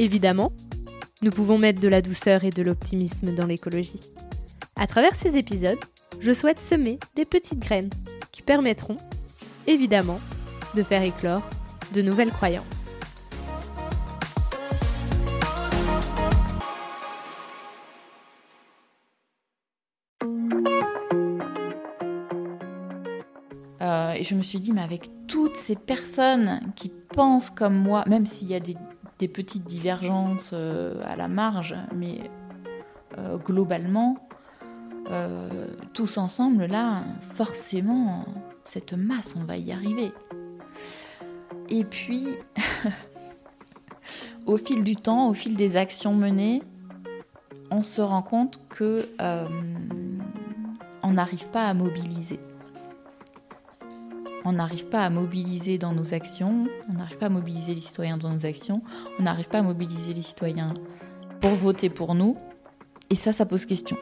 Évidemment, nous pouvons mettre de la douceur et de l'optimisme dans l'écologie. À travers ces épisodes, je souhaite semer des petites graines qui permettront, évidemment, de faire éclore de nouvelles croyances. Euh, et je me suis dit, mais avec toutes ces personnes qui pensent comme moi, même s'il y a des, petites divergences euh, à la marge, mais euh, globalement, tous ensemble, là, forcément, cette masse, on va y arriver. Et puis, au fil du temps, au fil des actions menées, on se rend compte que on n'arrive pas à mobiliser on n'arrive pas à mobiliser dans nos actions, on n'arrive pas à mobiliser les citoyens dans nos actions, on n'arrive pas à mobiliser les citoyens pour voter pour nous. Et ça, ça pose question.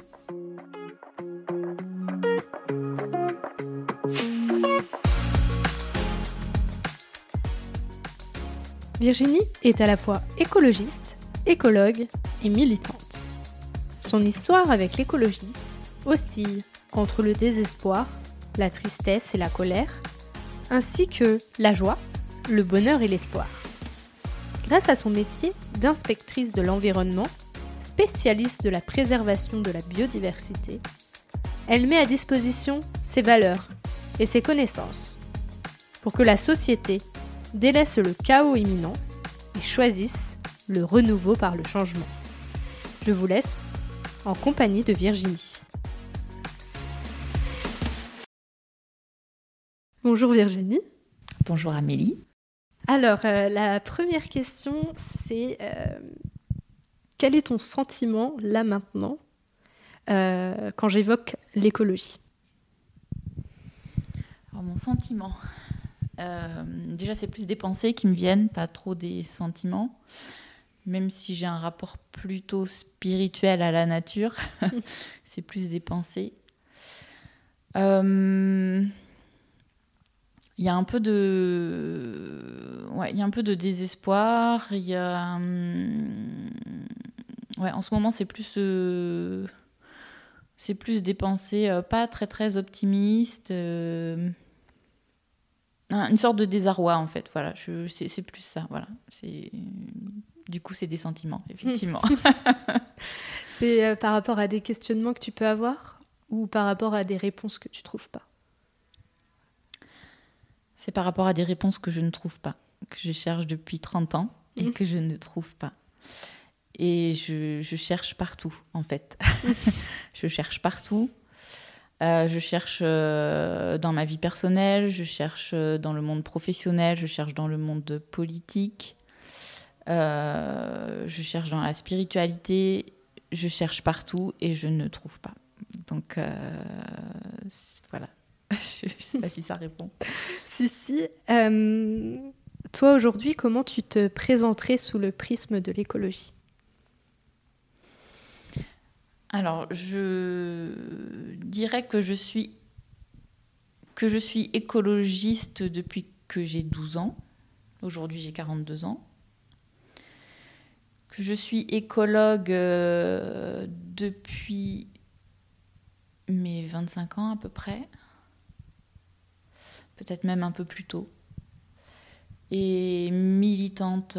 Virginie est à la fois écologiste, écologue et militante. Son histoire avec l'écologie oscille entre le désespoir, la tristesse et la colère, ainsi que la joie, le bonheur et l'espoir. Grâce à son métier d'inspectrice de l'environnement, spécialiste de la préservation de la biodiversité, elle met à disposition ses valeurs et ses connaissances pour que la société délaisse le chaos imminent et choisisse le renouveau par le changement. Je vous laisse en compagnie de Virginie. Bonjour Virginie. Bonjour Amélie. Alors, euh, la première question, c'est euh, quel est ton sentiment là maintenant euh, quand j'évoque l'écologie? Alors, mon sentiment, déjà, c'est plus des pensées qui me viennent, pas trop des sentiments. Même si j'ai un rapport plutôt spirituel à la nature, c'est plus des pensées. Il y a un peu de, ouais, il y a un peu de désespoir. Il y a, hum, ouais, en ce moment, c'est plus, euh, c'est plus des pensées euh, pas très très optimistes. Euh, une sorte de désarroi en fait. Voilà, c'est plus ça. Voilà, c'est du coup, c'est des sentiments, effectivement. c'est par rapport à des questionnements que tu peux avoir ou par rapport à des réponses que tu trouves pas? C'est par rapport à des réponses que je ne trouve pas, que je cherche depuis 30 ans et mhm. que je ne trouve pas. Et je, cherche partout, en fait. je cherche partout. Euh, je cherche euh, dans ma vie personnelle, je cherche euh, dans le monde professionnel, je cherche dans le monde politique, je cherche dans la spiritualité, je cherche partout et je ne trouve pas. Donc voilà, je ne sais pas si ça répond. si, si. Euh, toi, aujourd'hui, comment tu te présenterais sous le prisme de l'écologie? Alors, je dirais que je suis que je suis écologiste depuis que j'ai 12 ans. Aujourd'hui, j'ai 42 ans. Que je suis écologue euh, depuis mes 25 ans à peu près peut-être même un peu plus tôt, et militante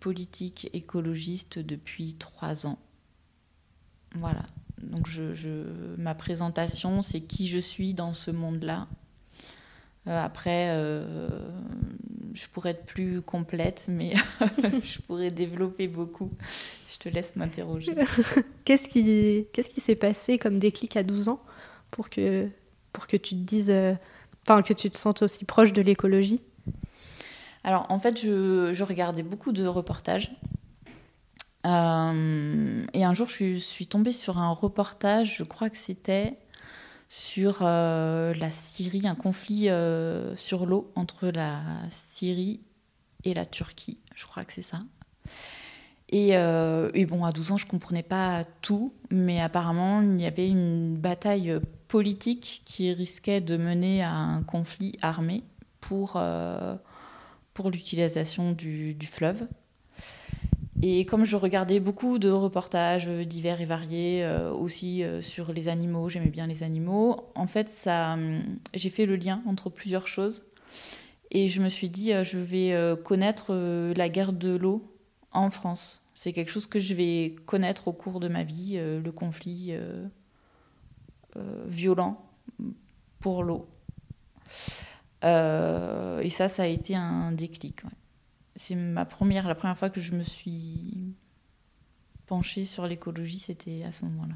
politique écologiste depuis trois ans. Voilà. Donc je, ma présentation, c'est qui je suis dans ce monde-là. Euh, après, euh, je pourrais être plus complète, mais je pourrais développer beaucoup. Je te laisse m'interroger. qu'est-ce qui s'est passé comme déclic à 12 ans pour que, pour que tu te dises euh, Enfin, que tu te sentes aussi proche de l'écologie Alors, en fait, je, regardais beaucoup de reportages et un jour, je suis, tombée sur un reportage, je crois que c'était sur la Syrie, un conflit sur l'eau entre la Syrie et la Turquie. Je crois que c'est ça. Euh, et, bon, à 12 ans, je comprenais pas tout, mais apparemment, il y avait une bataille politique qui risquait de mener à un conflit armé pour, euh, pour l'utilisation du, du, fleuve. Et comme je regardais beaucoup de reportages divers et variés, euh, aussi sur les animaux, j'aimais bien les animaux, en fait, ça, j'ai fait le lien entre plusieurs choses. Et je me suis dit, je vais connaître la guerre de l'eau en France. C'est quelque chose que je vais connaître au cours de ma vie, euh, le conflit euh, euh, violent pour l'eau. et ça, ça a été un déclic. C'est ma première, la première fois que je me suis penchée sur l'écologie, c'était à ce moment-là.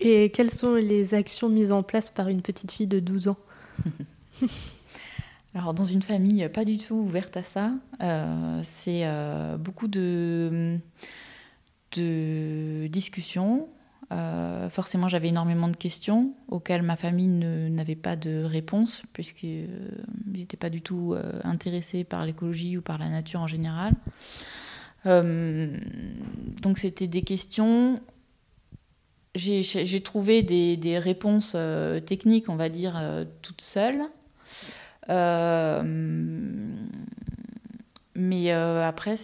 Et quelles sont les actions mises en place par une petite fille de 12 ans Alors, dans une famille pas du tout ouverte à ça, euh, c'est euh, beaucoup de, de discussions. Euh, forcément, j'avais énormément de questions auxquelles ma famille n'avait pas de réponse, puisqu'ils n'étaient pas du tout intéressés par l'écologie ou par la nature en général. donc, c'était des questions j'ai trouvé des, des réponses techniques, on va dire, toutes seules. Euh, mais euh, après,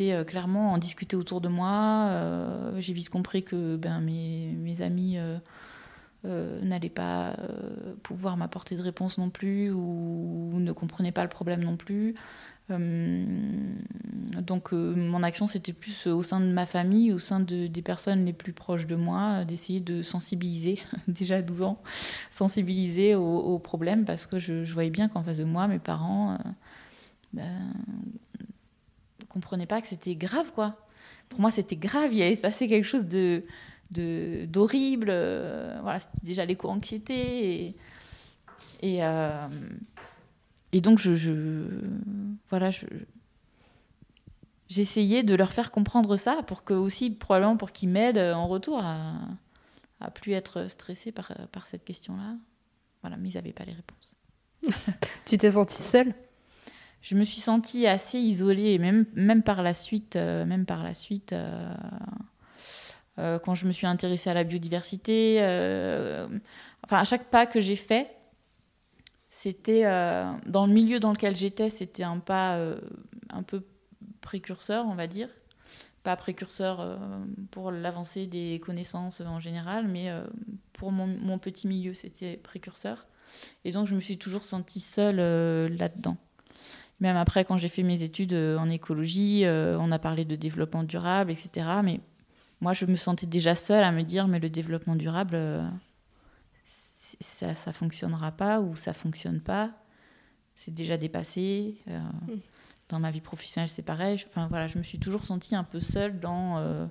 euh, clairement en discuter autour de moi. J'ai vite compris que ben, mes, mes amis n'allaient pas pouvoir m'apporter de réponse non plus ou, ne comprenaient pas le problème non plus. donc mon action, c'était plus au sein de ma famille, au sein de, des personnes les plus proches de moi, d'essayer de sensibiliser, déjà à 12 ans, sensibiliser au, problème parce que je, voyais bien qu'en face de moi, mes parents ne comprenaient pas que c'était grave, quoi. Pour moi, c'était grave, il allait se passer quelque chose de d'horrible. voilà, c'était déjà l'éco-anxiété. Et, et, et donc, je, voilà, je, j'essayais de leur faire comprendre ça pour que aussi, probablement, pour qu'ils m'aident en retour à, à plus être stressés par, par cette question-là. Voilà, mais ils n'avaient pas les réponses. tu t'es sentie seule? Je me suis sentie assez isolée, même, même par la suite, euh, même par la suite euh, euh, quand je me suis intéressée à la biodiversité, enfin, à chaque pas que j'ai fait, c'était dans le milieu dans lequel j'étais, c'était un pas un peu précurseur, on va dire. Pas précurseur pour l'avancée des connaissances en général, mais pour mon, petit milieu, c'était précurseur. Et donc, je me suis toujours sentie seule là-dedans. Même après, quand j'ai fait mes études en écologie, on a parlé de développement durable, etc. Mais moi, je me sentais déjà seule à me dire, mais le développement durable ça ça fonctionnera pas ou ça fonctionne pas. C'est déjà dépassé. Euh, mm. Dans ma vie professionnelle, c'est pareil. Enfin voilà, je me suis toujours sentie un peu seule dans euh,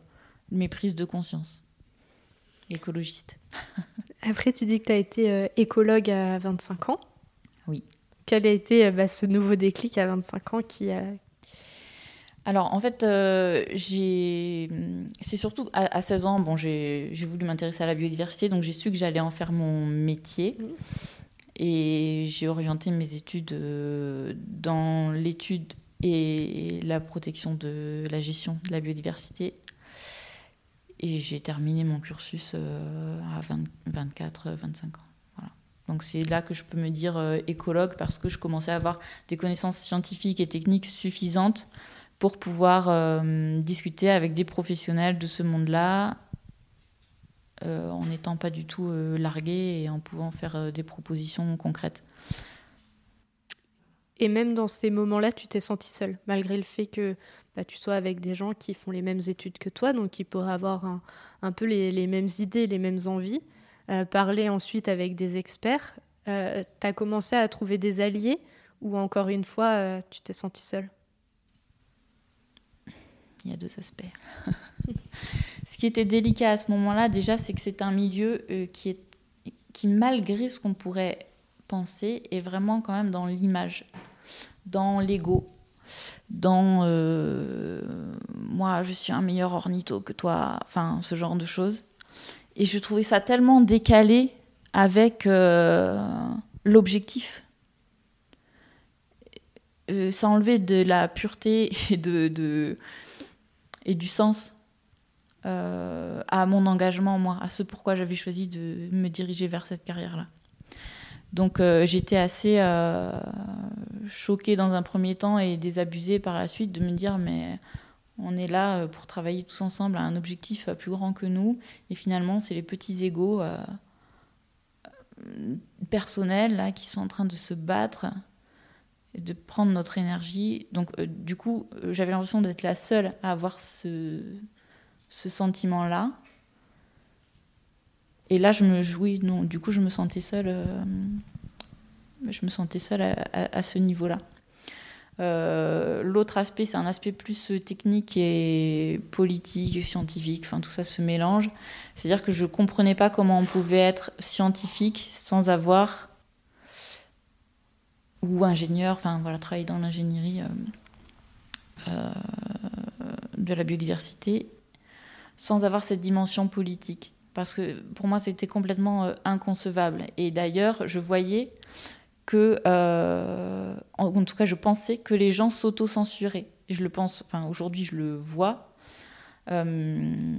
mes prises de conscience. Écologiste. Après, tu dis que tu as été euh, écologue à 25 ans. Quel a été bah, ce nouveau déclic à 25 ans qui a, alors, en fait, euh, j'ai... c'est surtout à, 16 ans, bon, j'ai voulu m'intéresser à la biodiversité, donc j'ai su que j'allais en faire mon métier. Mmh. Et j'ai orienté mes études euh, dans l'étude et la protection de la gestion de la biodiversité. Et j'ai terminé mon cursus euh, à 24-25 ans. Donc c'est là que je peux me dire écologue parce que je commençais à avoir des connaissances scientifiques et techniques suffisantes pour pouvoir euh, discuter avec des professionnels de ce monde-là euh, en n'étant pas du tout euh, largué et en pouvant faire des propositions concrètes. Et même dans ces moments-là, tu t'es senti seule, malgré le fait que bah, tu sois avec des gens qui font les mêmes études que toi, donc qui pourraient avoir un, peu les, mêmes idées, les mêmes envies. Parler ensuite avec des experts. tu as commencé à trouver des alliés ou encore une fois, tu t'es senti seule? Il y a deux aspects. ce qui était délicat à ce moment-là, déjà, c'est que c'est un milieu euh, qui, est, qui, malgré ce qu'on pourrait penser, est vraiment quand même dans l'image, dans l'ego, dans... Euh, moi, je suis un meilleur ornitho que toi, enfin, ce genre de choses. Et je trouvais ça tellement décalé avec l'objectif. ça enlevait de la pureté et, de, du sens à mon engagement, moi, à ce pourquoi j'avais choisi de me diriger vers cette carrière-là. Donc euh, j'étais assez euh, choquée dans un premier temps et désabusée par la suite de me dire mais on est là euh, pour travailler tous ensemble à un objectif plus grand que nous et finalement c'est les petits égaux personnels là qui sont en train de se battre et de prendre notre énergie. Donc du coup j'avais l'impression d'être la seule à avoir ce, ce sentiment là. Et là, je me jouis, non, du coup, je me sentais seule, euh, je me sentais seule à, ce niveau-là. Euh, l'autre aspect, c'est un aspect plus technique et politique, scientifique, enfin tout ça se mélange. C'est-à-dire que je ne comprenais pas comment on pouvait être scientifique sans avoir ou ingénieur, enfin voilà, travailler dans l'ingénierie euh, de la biodiversité sans avoir cette dimension politique parce que pour moi c'était complètement euh, inconcevable. Et d'ailleurs, je voyais que, euh, en, tout cas, je pensais que les gens s'auto-censuraient. Je le pense, enfin aujourd'hui je le vois. Euh,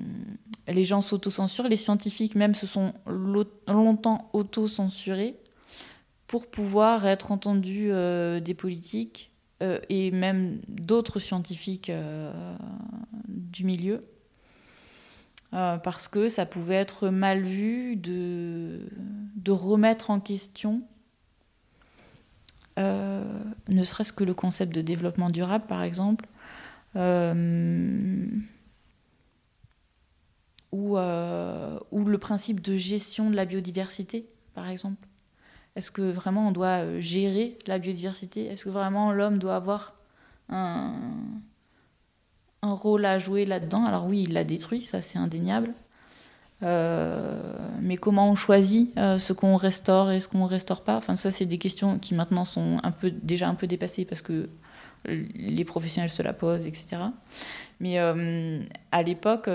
les gens s'auto-censurent, les scientifiques même se sont longtemps auto-censurés pour pouvoir être entendus des politiques et même d'autres scientifiques du milieu. Euh, parce que ça pouvait être mal vu de remettre en question euh, ne serait-ce que le concept de développement durable, par exemple, euh, ou, ou, le principe de gestion de la biodiversité, par exemple. Est-ce que vraiment on doit gérer la biodiversité? Est-ce que vraiment l'homme doit avoir un, un rôle à jouer là-dedans? Alors oui, il l'a détruit, ça c'est indéniable. Euh, mais comment on choisit euh, ce qu'on restaure et ce qu'on restaure pas? Enfin, ça, c'est des questions qui maintenant sont un peu, déjà un peu dépassées parce que les professionnels se la posent, etc. Mais euh, à l'époque, et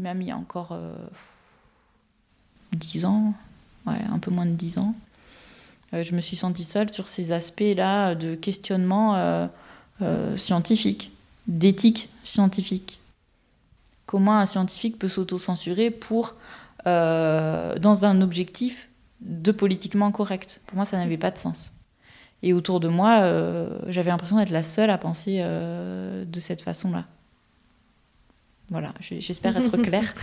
même il y a encore 10 ans, ouais, un peu moins de 10 ans, je me suis sentie seule sur ces aspects-là de questionnement scientifique, d'éthique scientifique. Comment un scientifique peut s'auto-censurer pour, euh, dans un objectif de politiquement correct Pour moi, ça n'avait pas de sens. Et autour de moi, euh, j'avais l'impression d'être la seule à penser de cette façon-là. Voilà, j'espère être claire.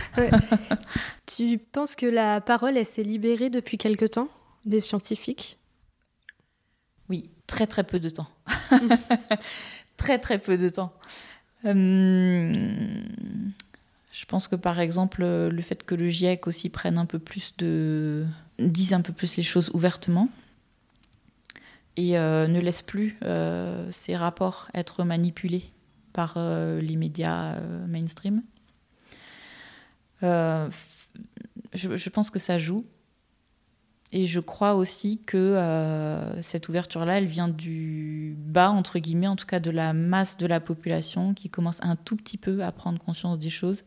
Tu penses que la parole, elle s'est libérée depuis quelque temps des scientifiques? Oui, très très peu de temps. très très peu de temps. Euh, je pense que par exemple, le fait que le GIEC aussi prenne un peu plus de. dise un peu plus les choses ouvertement et euh, ne laisse plus euh, ces rapports être manipulés par les médias mainstream. je, pense que ça joue. Et je crois aussi que euh, cette ouverture-là, elle vient du bas, entre guillemets, en tout cas de la masse de la population qui commence un tout petit peu à prendre conscience des choses.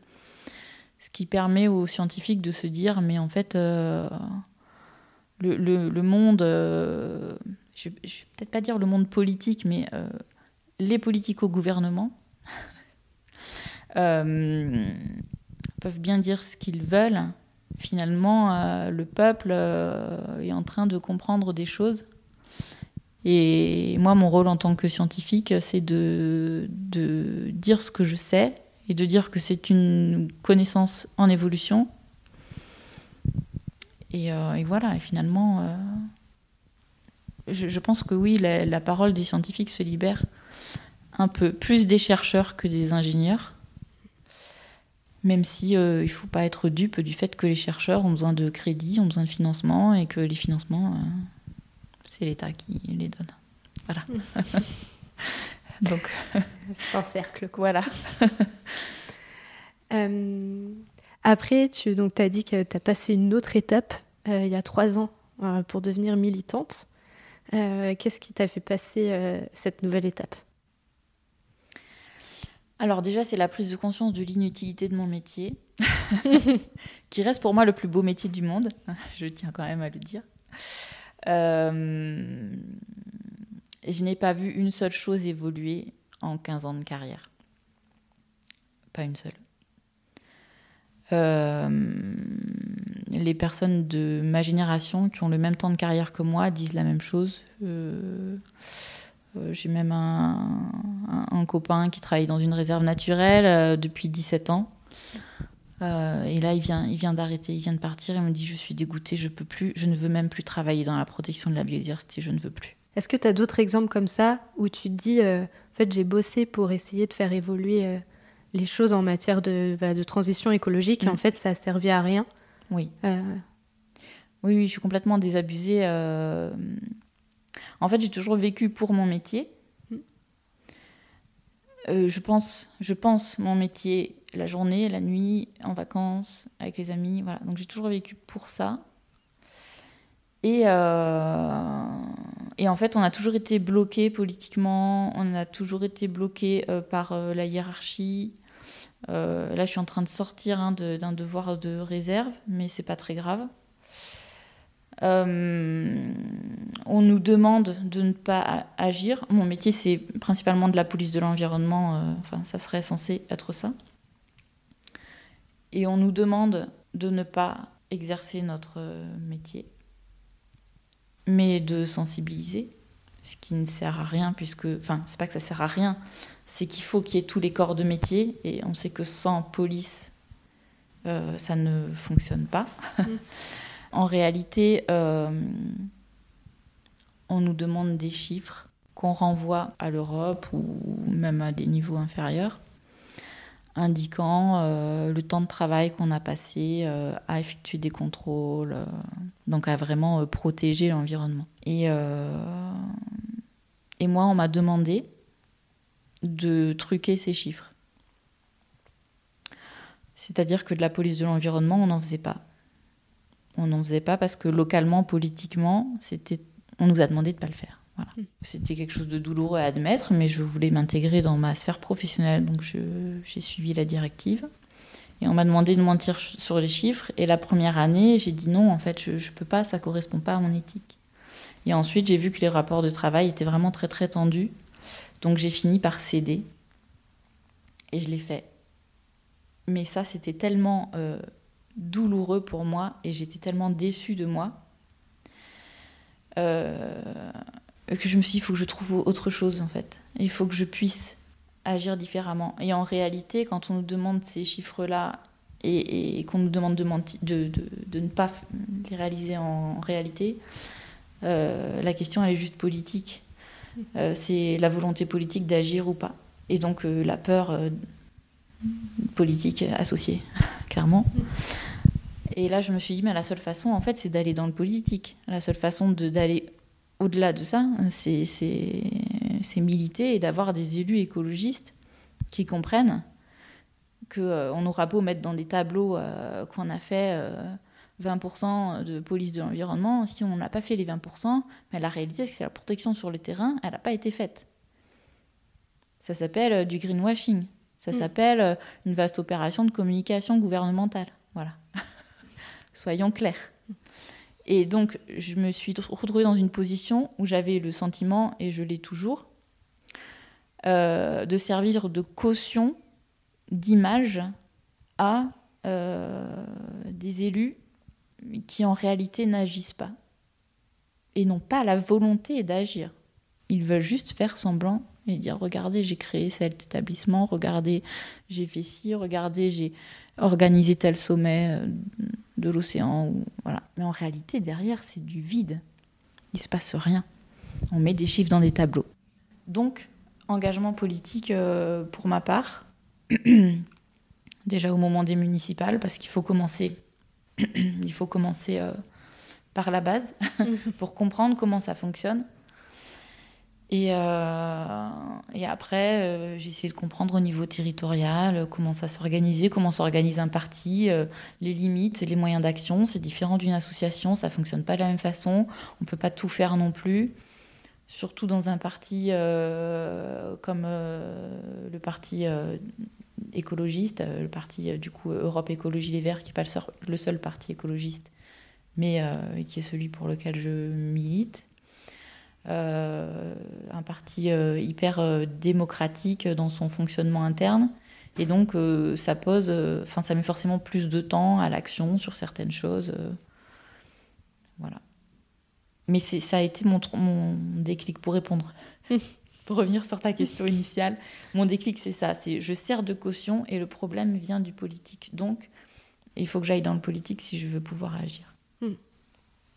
Ce qui permet aux scientifiques de se dire, mais en fait, euh, le, monde, euh, je ne vais peut-être pas dire le monde politique, mais les politiques au gouvernement peuvent bien dire ce qu'ils veulent finalement, euh, le peuple euh, est en train de comprendre des choses. Et moi, mon rôle en tant que scientifique, c'est de, de dire ce que je sais et de dire que c'est une connaissance en évolution. Et, euh, voilà, et finalement, je, pense que oui, la, la, parole des scientifiques se libère un peu plus des chercheurs que des ingénieurs même si euh, il faut pas être dupe du fait que les chercheurs ont besoin de crédits, ont besoin de financement et que les financements, euh, c'est l'État qui les donne. Voilà. Donc, c'est un cercle. Voilà. Euh, après, tu donc, as dit que tu as passé une autre étape il y a trois ans pour devenir militante. Qu'est-ce qui t'a fait passer cette nouvelle étape? Alors déjà, c'est la prise de conscience de l'inutilité de mon métier, qui reste pour moi le plus beau métier du monde, je tiens quand même à le dire. Euh, je n'ai pas vu une seule chose évoluer en 15 ans de carrière. Pas une seule. Euh, les personnes de ma génération qui ont le même temps de carrière que moi disent la même chose. Euh, euh, j'ai même un, copain qui travaille dans une réserve naturelle depuis 17 ans. et là, il vient, d'arrêter, il vient de partir. Il me dit Je suis dégoûté, je peux plus, je ne veux même plus travailler dans la protection de la biodiversité, je ne veux plus. Est-ce que tu as d'autres exemples comme ça où tu te dis En fait, j'ai bossé pour essayer de faire évoluer les choses en matière de, bah, transition écologique, et en mm. fait, ça a servi à rien. Oui. Euh. Oui, oui, je suis complètement désabusée. Euh. En fait, j'ai toujours vécu pour mon métier. Mm. Euh, je, pense, je pense mon métier la journée, la nuit, en vacances, avec les amis. Voilà. Donc j'ai toujours vécu pour ça. Et, et en fait, on a toujours été bloqué politiquement, on a toujours été bloqué par la hiérarchie, euh, là, je suis en train de sortir hein, d'un devoir de réserve, mais c'est pas très grave. Euh, on nous demande de ne pas agir. Mon métier, c'est principalement de la police de l'environnement. Euh, enfin, ça serait censé être ça. Et on nous demande de ne pas exercer notre métier, mais de sensibiliser, ce qui ne sert à rien, puisque. Enfin, c'est pas que ça sert à rien, c'est qu'il faut qu'il y ait tous les corps de métier, et on sait que sans police, euh, ça ne fonctionne pas. Mm. en réalité, euh, on nous demande des chiffres qu'on renvoie à l'Europe ou même à des niveaux inférieurs, indiquant euh, le temps de travail qu'on a passé à effectuer des contrôles, donc à vraiment protéger l'environnement. Et, moi, on m'a demandé de truquer ces chiffres. C'est-à-dire que de la police de l'environnement, on n'en faisait pas. On n'en faisait pas parce que localement, politiquement, on nous a demandé de ne pas le faire. Hmm. C'était quelque chose de douloureux à admettre, mais je voulais m'intégrer dans ma sphère professionnelle, donc j'ai suivi la directive. Et on m'a demandé de mentir sur les chiffres. Et la première année, j'ai dit non, en fait, je ne peux pas, ça ne correspond pas à mon éthique. Et ensuite, j'ai vu que les rapports de travail étaient vraiment très très tendus. Donc j'ai fini par céder. Et je l'ai fait. Mais ça, c'était tellement euh, douloureux pour moi et j'étais tellement déçue de moi euh, que je me suis dit, il faut que je trouve autre chose en fait. Il faut que je puisse agir différemment. Et en réalité, quand on nous demande ces chiffres-là et, qu'on nous demande de, ne pas les réaliser en réalité, euh, la question elle est juste politique. Euh, c'est la volonté politique d'agir ou pas. Et donc euh, la peur euh, politique associée, clairement. Et là, je me suis dit, mais la seule façon, en fait, c'est d'aller dans le politique. La seule façon d'aller au-delà de ça, c'est militer et d'avoir des élus écologistes qui comprennent qu'on n'aura beau mettre dans des tableaux qu'on a fait 20% de police de l'environnement, si on n'a pas fait les 20%, mais la réalité, c'est que la protection sur le terrain, elle n'a pas été faite. Ça s'appelle euh, du greenwashing. Ça mm. s'appelle euh, une vaste opération de communication gouvernementale. Voilà. Soyons clairs. Et donc, je me suis retrouvée dans une position où j'avais le sentiment, et je l'ai toujours, euh, de servir de caution, d'image à des élus qui en réalité n'agissent pas et n'ont pas la volonté d'agir. Ils veulent juste faire semblant et dire regardez, j'ai créé cet établissement, regardez, j'ai fait ci, regardez, j'ai organisé tel sommet euh, de l'océan. Voilà. Mais en réalité, derrière, c'est du vide. Il se passe rien. On met des chiffres dans des tableaux. Donc, engagement politique euh, pour ma part, déjà au moment des municipales, parce qu'il faut commencer euh, par la base pour comprendre comment ça fonctionne. Et, euh, et après, euh, j'ai essayé de comprendre au niveau territorial comment ça s'organisait, comment s'organise un parti, les limites, les moyens d'action. C'est différent d'une association, ça fonctionne pas de la même façon. On peut pas tout faire non plus. surtout dans un parti euh, comme le parti écologiste, le parti du coup Europe Écologie Les Verts, qui n'est pas le seul, parti écologiste, mais qui est celui pour lequel je milite. Un parti hyper démocratique dans son fonctionnement interne. Et donc, ça pose, enfin, ça met forcément plus de temps à l'action sur certaines choses. voilà. Mais ça a été mon, mon déclic pour répondre. pour revenir sur ta question initiale, mon déclic, c'est ça. C'est je sers de caution et le problème vient du politique. Donc, il faut que j'aille dans le politique si je veux pouvoir agir.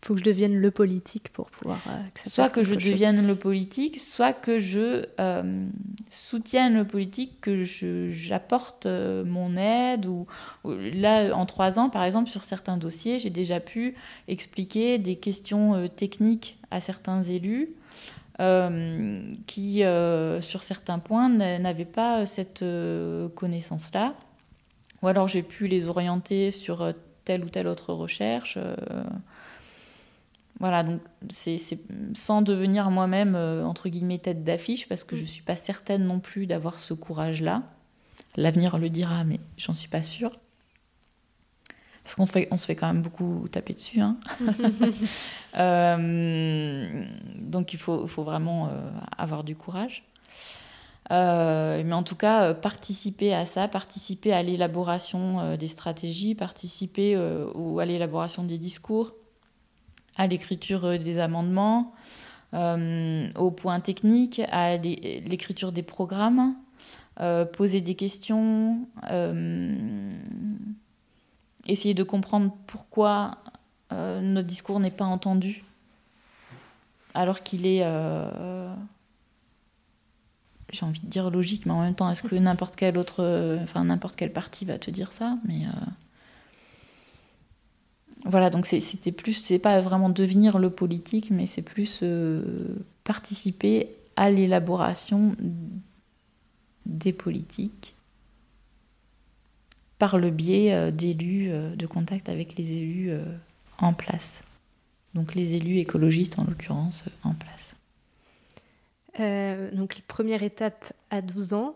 Faut que je devienne le politique pour pouvoir. Euh, soit que je devienne le politique, soit que je euh, soutienne le politique, que j'apporte euh, mon aide. Ou, là, en trois ans, par exemple, sur certains dossiers, j'ai déjà pu expliquer des questions techniques à certains élus. qui, sur certains points, n'avaient pas cette connaissance-là. Ou alors j'ai pu les orienter sur telle ou telle autre recherche. Voilà, donc c'est sans devenir moi-même, euh, entre guillemets, tête d'affiche, parce que je ne suis pas certaine non plus d'avoir ce courage-là. L'avenir le dira, mais j'en suis pas sûre. Parce qu'on on se fait quand même beaucoup taper dessus. Hein. Euh, donc il faut, faut vraiment euh, avoir du courage. mais en tout cas, participer à ça, participer à l'élaboration des stratégies, participer ou à l'élaboration des discours, à l'écriture euh, des amendements, euh, au point technique, à l'écriture des programmes, euh, poser des questions, essayer de comprendre pourquoi notre discours n'est pas entendu, alors qu'il est j'ai envie de dire logique, mais en même temps, est-ce que n'importe quel autre, enfin n'importe quel parti va te dire ça Mais voilà, donc c'était plus, c'est pas vraiment devenir le politique, mais c'est plus euh, participer à l'élaboration des politiques par le biais euh, d'élus, euh, de contact avec les élus en place. Donc les élus écologistes en l'occurrence en place. donc première étape à 12 ans,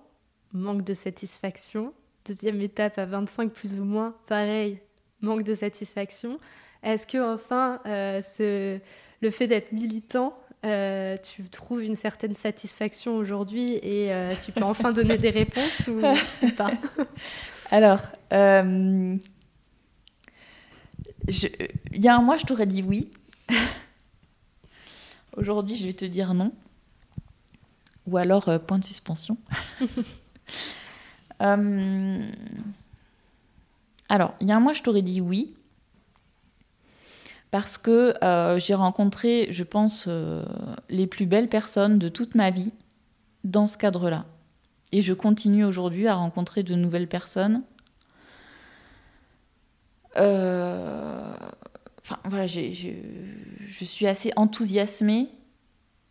manque de satisfaction. Deuxième étape à 25 plus ou moins, pareil, manque de satisfaction. Est-ce que enfin, euh, ce, le fait d'être militant, euh, tu trouves une certaine satisfaction aujourd'hui et euh, tu peux enfin donner des réponses ou, pas? Alors, il y a un mois, je t'aurais dit oui. aujourd'hui, je vais te dire non. Ou alors, point de suspension. Alors, il y a un mois, je t'aurais dit oui. Parce que euh, j'ai rencontré, je pense, euh, les plus belles personnes de toute ma vie dans ce cadre-là. Et je continue aujourd'hui à rencontrer de nouvelles personnes. Euh, enfin, voilà, je suis assez enthousiasmée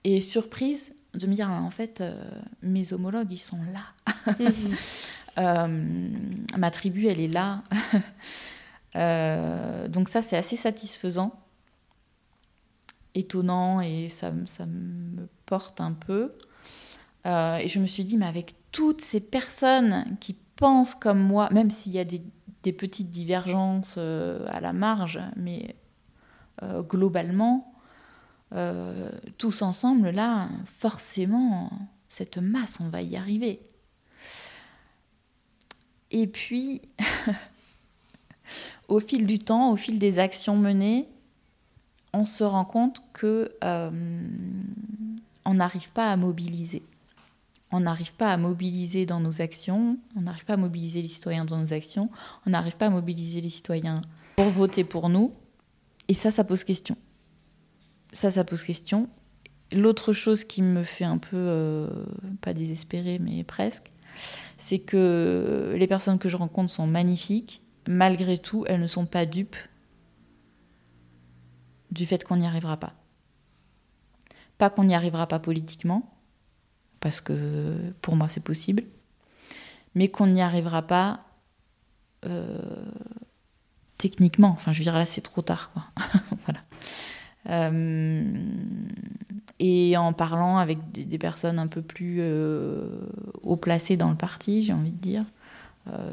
et surprise de me dire, en fait, mes homologues, ils sont là. Euh, ma tribu, elle est là. Euh, donc ça, c'est assez satisfaisant, étonnant et ça, me porte un peu. Euh, et je me suis dit, mais avec toutes ces personnes qui pensent comme moi, même s'il y a des petites divergences à la marge, mais globalement, tous ensemble, là, forcément, cette masse, on va y arriver. Et puis, au fil du temps, au fil des actions menées, on se rend compte que euh, on n'arrive pas à mobiliser. On n'arrive pas à mobiliser dans nos actions, on n'arrive pas à mobiliser les citoyens dans nos actions, on n'arrive pas à mobiliser les citoyens pour voter pour nous. Et ça, ça pose question. Ça, ça pose question. L'autre chose qui me fait un peu, euh, pas désespérer, mais presque, c'est que les personnes que je rencontre sont magnifiques. Malgré tout, elles ne sont pas dupes du fait qu'on n'y arrivera pas. Pas qu'on n'y arrivera pas politiquement, parce que pour moi c'est possible, mais qu'on n'y arrivera pas euh, techniquement. Enfin, je veux dire, là c'est trop tard, quoi. voilà. Et en parlant avec des, personnes un peu plus haut placées dans le parti, j'ai envie de dire.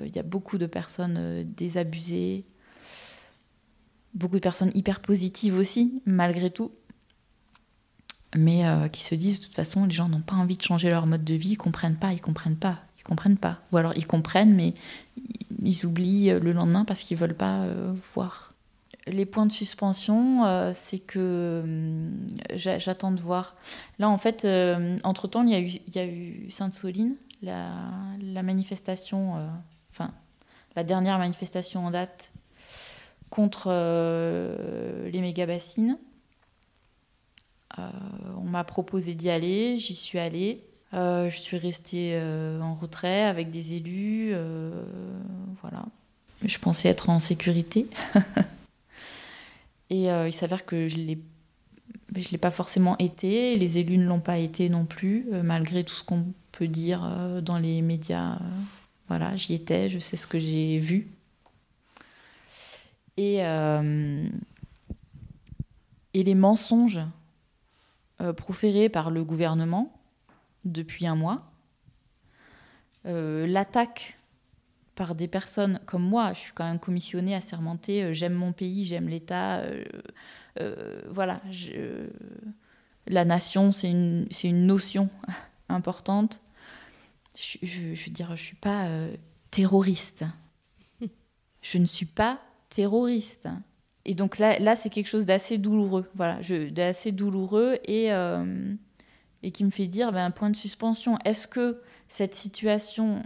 Il y a beaucoup de personnes désabusées, beaucoup de personnes hyper positives aussi, malgré tout mais euh, qui se disent de toute façon, les gens n'ont pas envie de changer leur mode de vie, ils comprennent pas, ils comprennent pas, ils comprennent pas. Ou alors ils comprennent, mais ils oublient euh, le lendemain parce qu'ils veulent pas euh, voir. Les points de suspension, c'est que hum, j'attends de voir. Là, en fait, entre-temps, il y a eu, Sainte-Soline, la, la, manifestation, enfin, la dernière manifestation en date contre les méga-bassines. Euh, on m'a proposé d'y aller, j'y suis allée. Euh, je suis restée euh, en retrait avec des élus. voilà. Je pensais être en sécurité. Et il s'avère que je ne l'ai pas forcément été. Les élus ne l'ont pas été non plus, malgré tout ce qu'on peut dire dans les médias. voilà, j'y étais, je sais ce que j'ai vu. Et, les mensonges euh, proférée par le gouvernement depuis un mois. Euh, l'attaque par des personnes comme moi, je suis quand même commissionnée, assermentée, euh, j'aime mon pays, j'aime l'État, voilà, la nation, c'est une, une, notion importante. Je, je, veux dire, je ne suis pas terroriste. Je ne suis pas terroriste et donc là, là c'est quelque chose d'assez douloureux, voilà, d'assez douloureux et, euh, et qui me fait dire, ben, un point de suspension. Est-ce que cette situation euh,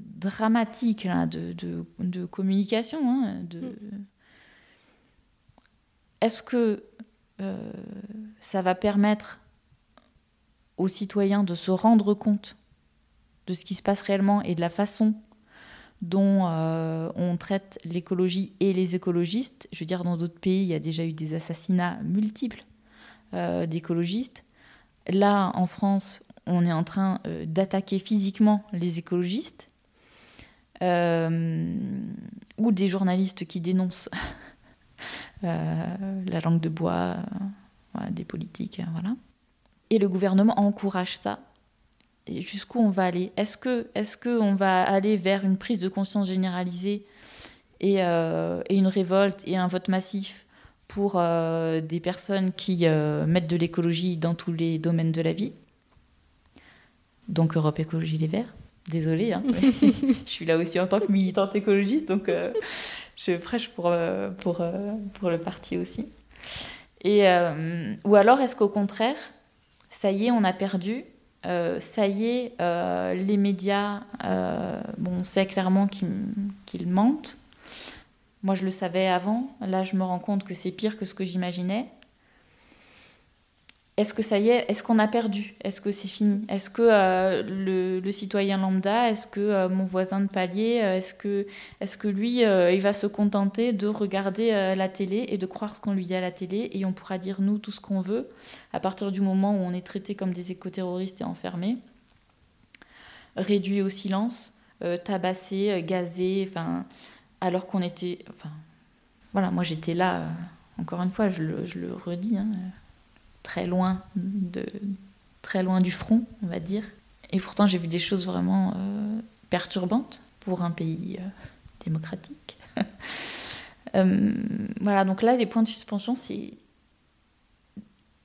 dramatique là, de, de, de, communication, hein, de, mm. est-ce que euh, ça va permettre aux citoyens de se rendre compte de ce qui se passe réellement et de la façon dont euh, on traite l'écologie et les écologistes? Je veux dire, dans d'autres pays, il y a déjà eu des assassinats multiples euh, d'écologistes. Là, en France, on est en train euh, d'attaquer physiquement les écologistes ou des journalistes qui dénoncent la langue de bois, des politiques, voilà. Et le gouvernement encourage ça jusqu'où on va aller? Est-ce que est-ce que on va aller vers une prise de conscience généralisée et, euh, et une révolte et un vote massif pour euh, des personnes qui euh, mettent de l'écologie dans tous les domaines de la vie? Donc Europe Écologie Les Verts. Désolée, hein, je suis là aussi en tant que militante écologiste, donc je prêche pour, pour, pour le parti aussi. Et, ou alors est-ce qu'au contraire, ça y est, on a perdu euh, ça y est, euh, les médias, euh, bon, on sait clairement qu'ils mentent. Moi, je le savais avant. Là, je me rends compte que c'est pire que ce que j'imaginais. Est-ce que ça y est Est-ce qu'on a perdu? Est-ce que c'est fini? Est-ce que le, citoyen lambda, est-ce que mon voisin de palier, est-ce que, est que lui, il va se contenter de regarder la télé et de croire ce qu'on lui dit à la télé et on pourra dire nous tout ce qu'on veut à partir du moment où on est traité comme des éco-terroristes et enfermés, réduit au silence, euh, tabassé, euh, gazé, enfin, alors qu'on était. Voilà, moi j'étais là, euh, encore une fois, je le, redis, hein, très, loin de, très loin du front, on va dire. Et pourtant, j'ai vu des choses vraiment perturbantes pour un pays démocratique. voilà, donc là, les points de suspension, c'est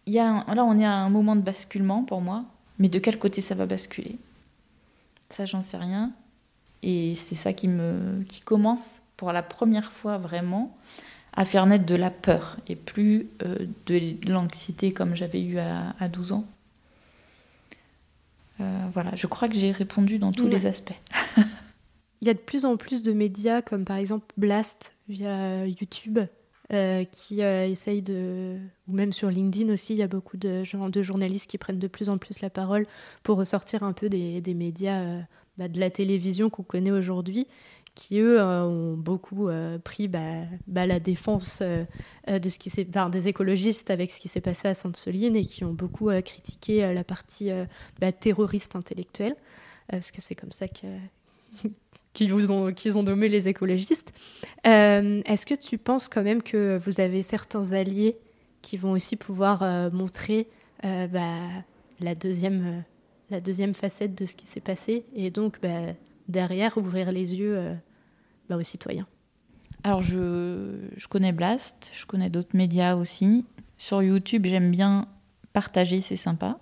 a là, on est à un moment de basculement pour moi, mais de quel côté ça va basculer? Ça, j'en sais rien. Et c'est ça qui, me, qui commence pour la première fois vraiment à faire naître de la peur et plus euh, de l'anxiété comme j'avais eu à, à 12 ans. Euh, voilà, je crois que j'ai répondu dans tous les aspects. Il y a de plus en plus de médias comme par exemple Blast via YouTube euh, qui euh, essayent de, ou même sur LinkedIn aussi, il y a beaucoup de, de journalistes qui prennent de plus en plus la parole pour ressortir un peu des, des médias euh, bah, de la télévision qu'on connaît aujourd'hui, qui eux ont beaucoup pris bah, bah, la défense de ce qui s'est, enfin, des écologistes avec ce qui s'est passé à Sainte-Soline et qui ont beaucoup critiqué la partie bah, terroriste intellectuelle, parce que c'est comme ça qu'ils ont, nommé les écologistes. Euh, est-ce que tu penses quand même que vous avez certains alliés qui vont aussi pouvoir montrer la, deuxième, la deuxième facette de ce qui s'est passé et donc derrière ouvrir les yeux bah, aux citoyens. Alors je, connais Blast, je connais d'autres médias aussi. Sur YouTube, j'aime bien partager, c'est sympa.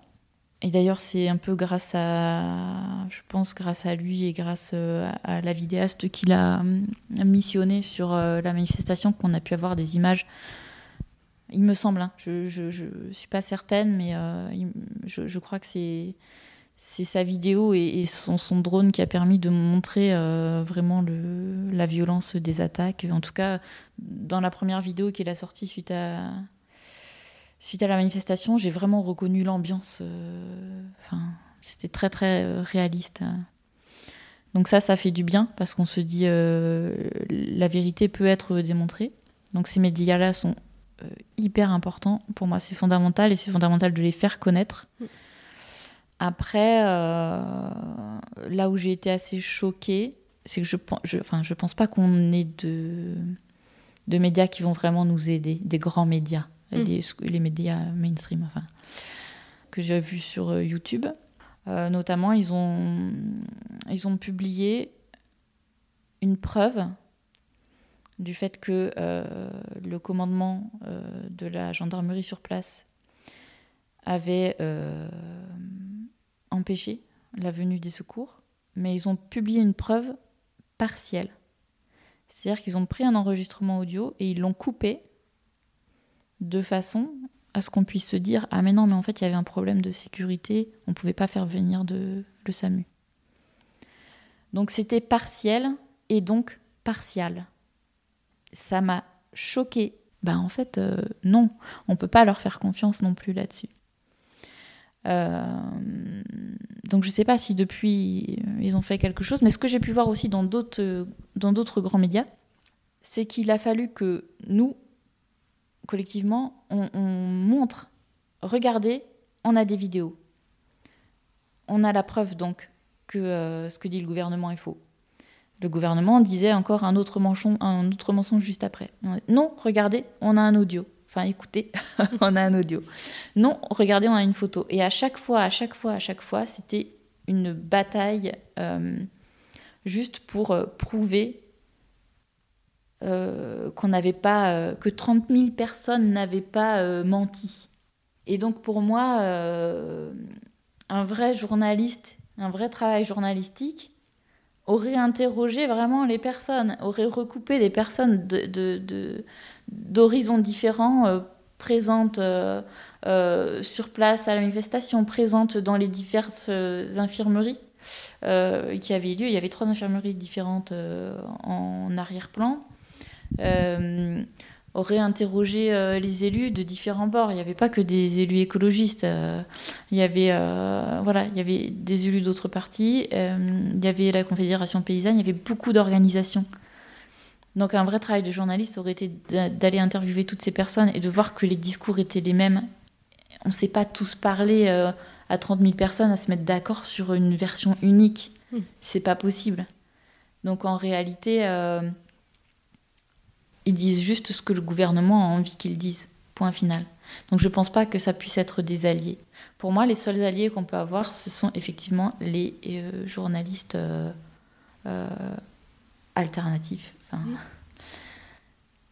Et d'ailleurs, c'est un peu grâce à, je pense, grâce à lui et grâce euh, à la vidéaste qu'il a euh, missionné sur euh, la manifestation qu'on a pu avoir des images. Il me semble, hein. je ne suis pas certaine, mais je, crois que c'est c'est sa vidéo et, son, drone qui a permis de montrer vraiment le, la violence des attaques. En tout cas, dans la première vidéo qu'il a sortie suite à, suite à la manifestation, j'ai vraiment reconnu l'ambiance. Euh, c'était très très euh, réaliste. Donc ça, ça fait du bien parce qu'on se dit euh, la vérité peut être démontrée. Donc ces médias-là sont hyper importants. Pour moi, c'est fondamental et c'est fondamental de les faire connaître. Mm. Après, là où j'ai été assez choquée, c'est que je, je, enfin, je pense pas qu'on ait de, de médias qui vont vraiment nous aider, des grands médias. Mm. les, médias mainstream, enfin, que j'ai vu sur euh, YouTube. Euh, notamment, ils ont, ils ont publié une preuve du fait que euh, le commandement de la gendarmerie sur place avait empêché la venue des secours, mais ils ont publié une preuve partielle. C'est-à-dire qu'ils ont pris un enregistrement audio et ils l'ont coupé de façon à ce qu'on puisse se dire ah mais non mais en fait il y avait un problème de sécurité, on pouvait pas faire venir de le SAMU. Donc c'était partiel et donc partial. Ça m'a choqué. Ben en fait euh, non, on peut pas leur faire confiance non plus là-dessus. Euh, donc je sais pas si depuis ils ont fait quelque chose, mais ce que j'ai pu voir aussi dans d'autres dans d'autres grands médias, c'est qu'il a fallu que nous collectivement, on, montre, regardez, on a des vidéos. On a la preuve donc que euh, ce que dit le gouvernement est faux. Le gouvernement disait encore un autre, mensonge, un autre mensonge juste après. Non, regardez, on a un audio. Enfin, écoutez, on a un audio. Non, regardez, on a une photo. Et à chaque fois, à chaque fois, à chaque fois, c'était une bataille euh, juste pour euh, prouver euh, qu'on n'avait pas, que 30 000 personnes n'avaient pas menti. Et donc pour moi, un vrai journaliste, un vrai travail journalistique aurait interrogé vraiment les personnes, aurait recoupé des personnes de, différents, présentes sur place à la manifestation, présentes dans les diverses infirmeries. qui avaient lieu. Il y avait trois infirmeries différentes en arrière-plan. Euh, aurait interrogé euh, les élus de différents bords. Il n'y avait pas que des élus écologistes. Euh, il, y avait, voilà, il y avait des élus d'autres partis. il y avait la Confédération paysanne. Il y avait beaucoup d'organisations. Donc un vrai travail de journaliste aurait été d'aller interviewer toutes ces personnes et de voir que les discours étaient les mêmes. On ne sait pas tous parler à 30 000 personnes à se mettre d'accord sur une version unique. Hmm. C'est pas possible. Donc en réalité, ils disent juste ce que le gouvernement a envie qu'ils disent. Point final. Donc je ne pense pas que ça puisse être des alliés. Pour moi, les seuls alliés qu'on peut avoir, ce sont effectivement les euh, journalistes euh, euh,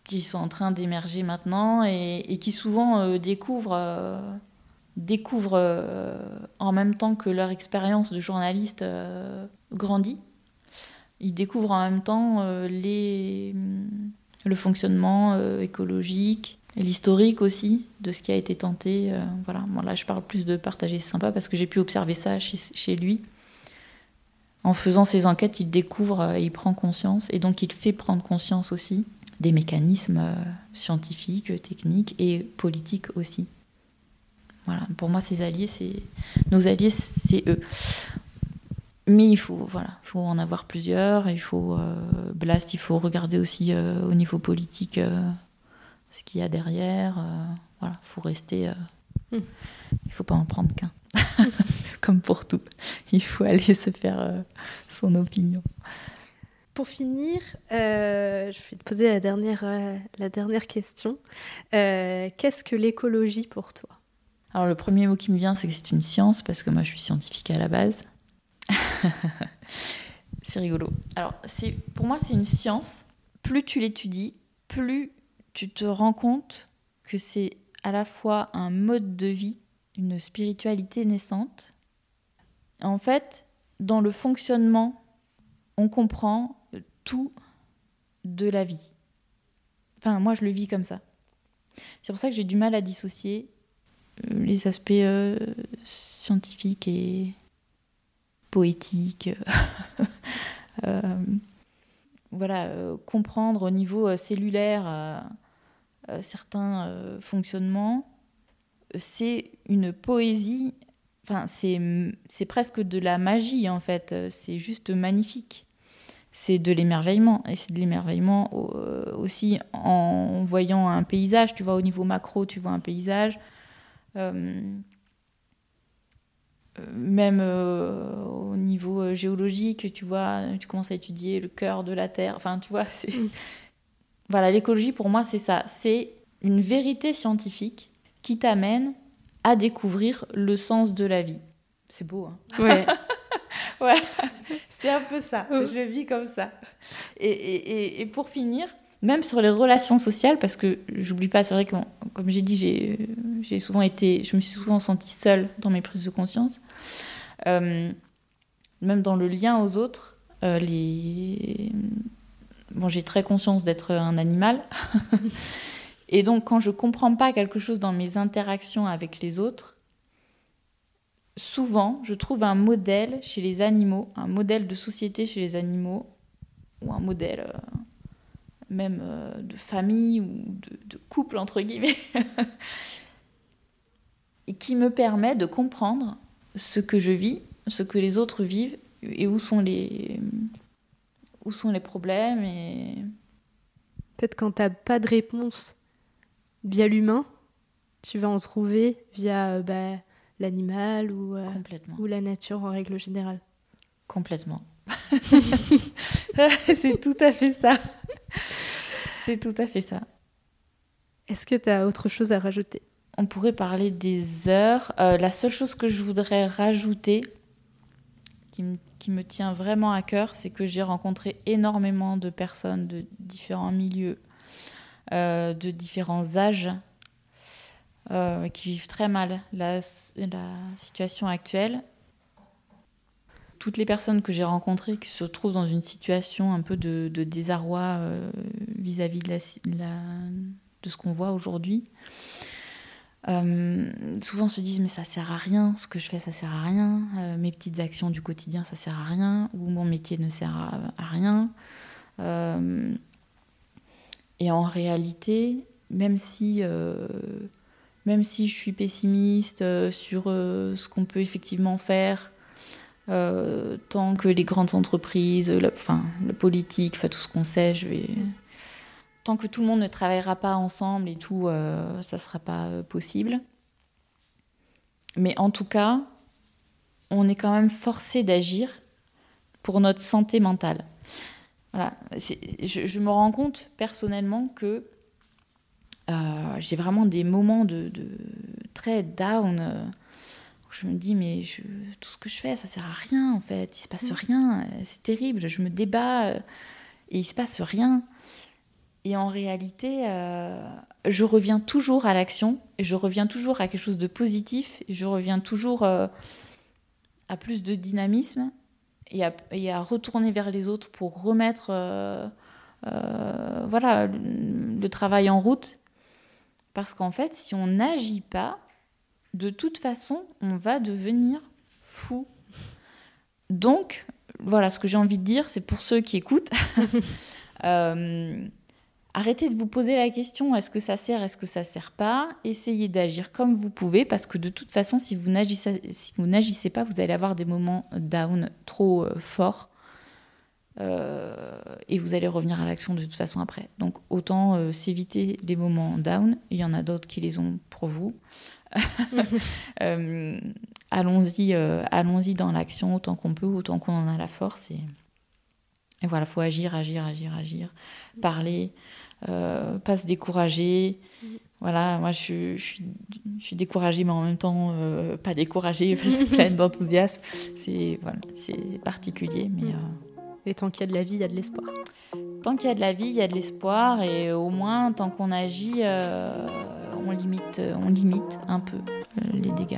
qui sont en train d'émerger maintenant et, qui souvent découvrent, découvrent en même temps que leur expérience de journaliste grandit. Ils découvrent en même temps les le fonctionnement euh, écologique, l'historique aussi de ce qui a été tenté. Euh, voilà, moi là je parle plus de partager, c'est sympa parce que j'ai pu observer ça chez, lui. En faisant ses enquêtes, il découvre, euh, il prend conscience et donc il fait prendre conscience aussi des mécanismes scientifiques, techniques et politiques aussi. Voilà, pour moi, ces alliés, c'est nos alliés, c'est eux. Mais il faut, en avoir plusieurs. Il faut euh, Blast, il faut regarder aussi euh, au niveau politique euh, ce qu'il y a derrière. voilà, faut rester. Il faut pas en prendre qu'un, comme pour tout. Il faut aller se faire son opinion. Pour finir, euh, je vais te poser la dernière, euh, la dernière question. Euh, qu'est-ce que l'écologie pour toi? Alors le premier mot qui me vient, c'est que c'est une science, parce que moi je suis scientifique à la base. c'est rigolo. Alors pour moi c'est une science. Plus tu l'étudies, plus tu te rends compte que c'est à la fois un mode de vie, une spiritualité naissante. En fait, dans le fonctionnement, on comprend tout de la vie. Enfin, moi, je le vis comme ça. C'est pour ça que j'ai du mal à dissocier euh, les aspects euh, scientifiques et poétiques. Euh, voilà, comprendre au niveau cellulaire certains fonctionnements, c'est une poésie. Enfin, c'est presque de la magie en fait. C'est juste magnifique c'est de l'émerveillement. Et c'est de l'émerveillement euh, aussi en voyant un paysage. Tu vois, au niveau macro, tu vois un paysage. Euh, euh, même au niveau géologique, tu vois, tu commences à étudier le cœur de la Terre. Enfin, tu vois, c'est... Voilà, l'écologie, pour moi, c'est ça. C'est une vérité scientifique qui t'amène à découvrir le sens de la vie. C'est beau, hein Ouais. ouais, c'est un peu ça. Je vis comme ça. Et, pour finir, même sur les relations sociales, parce que j'oublie pas, c'est vrai que, comme j'ai dit, j'ai souvent été, je me suis souvent sentie seule dans mes prises de conscience. Euh, même dans le lien aux autres, euh, les... bon, j'ai très conscience d'être un animal. Et donc, quand je comprends pas quelque chose dans mes interactions avec les autres, souvent, je trouve un modèle chez les animaux, un modèle de société chez les animaux, ou un modèle euh, même euh, de famille ou de, couple, entre guillemets, et qui me permet de comprendre ce que je vis, ce que les autres vivent, et où sont les, où sont les problèmes. Et... Peut-être quand tu n'as pas de réponse via l'humain, tu vas en trouver via... Bah, l'animal ou, euh, ou la nature en règle générale. Complètement. c'est tout à fait ça. C'est tout à fait ça. Est-ce que tu as autre chose à rajouter? On pourrait parler des heures. Euh, la seule chose que je voudrais rajouter, qui me, qui me tient vraiment à cœur, c'est que j'ai rencontré énormément de personnes de différents milieux, euh, de différents âges, euh, qui vivent très mal la, situation actuelle. Toutes les personnes que j'ai rencontrées qui se trouvent dans une situation un peu de, désarroi euh, vis-à-vis de ce qu'on voit aujourd'hui, euh, souvent se disent mais ça sert à rien, ce que je fais ça sert à rien, mes petites actions du quotidien ça sert à rien, ou mon métier ne sert à, rien. et en réalité, même si je suis pessimiste euh, sur euh, ce qu'on peut effectivement faire, euh, tant que les grandes entreprises, la, enfin, la politique, enfin, tout ce qu'on sait, je vais... tant que tout le monde ne travaillera pas ensemble et tout, ça ne sera pas possible. Mais en tout cas, on est quand même forcé d'agir pour notre santé mentale. Voilà. Je, je, me rends compte personnellement que euh, j'ai vraiment des moments de, très down. Euh, où je me dis, mais tout ce que je fais, ça sert à rien en fait. Il se passe mm. rien. C'est terrible. Je me débat euh, et il se passe rien. Et en réalité, je reviens toujours à l'action, et je reviens toujours à quelque chose de positif, et je reviens toujours à plus de dynamisme, et à, et à, retourner vers les autres pour remettre voilà, le, travail en route. Parce qu'en fait, si on n'agit pas, de toute façon, on va devenir fou. Donc, voilà, ce que j'ai envie de dire, c'est pour ceux qui écoutent, euh, arrêtez de vous poser la question est-ce que ça sert, est-ce que ça sert pas? Essayez d'agir comme vous pouvez, parce que de toute façon, si vous n'agissez, si pas, vous allez avoir des moments down trop euh, forts. Euh, et vous allez revenir à l'action de toute façon après. Donc autant euh, s'éviter les moments down. Il y en a d'autres qui les ont pour vous. Euh, allons-y, allons-y dans l'action autant qu'on peut, autant qu'on en a la force. Et, et voilà, faut agir, agir, agir, agir, parler, euh, pas se décourager. Voilà, moi je, je, suis découragée, mais en même temps euh, pas découragée, pleine d'enthousiasme. C'est voilà, c'est particulier, mais. Mm. Euh, et tant qu'il y a de la vie, il y a de l'espoir. Tant qu'il y a de la vie, il y a de l'espoir, et au moins tant qu'on agit, on limite, on limite un peu les dégâts.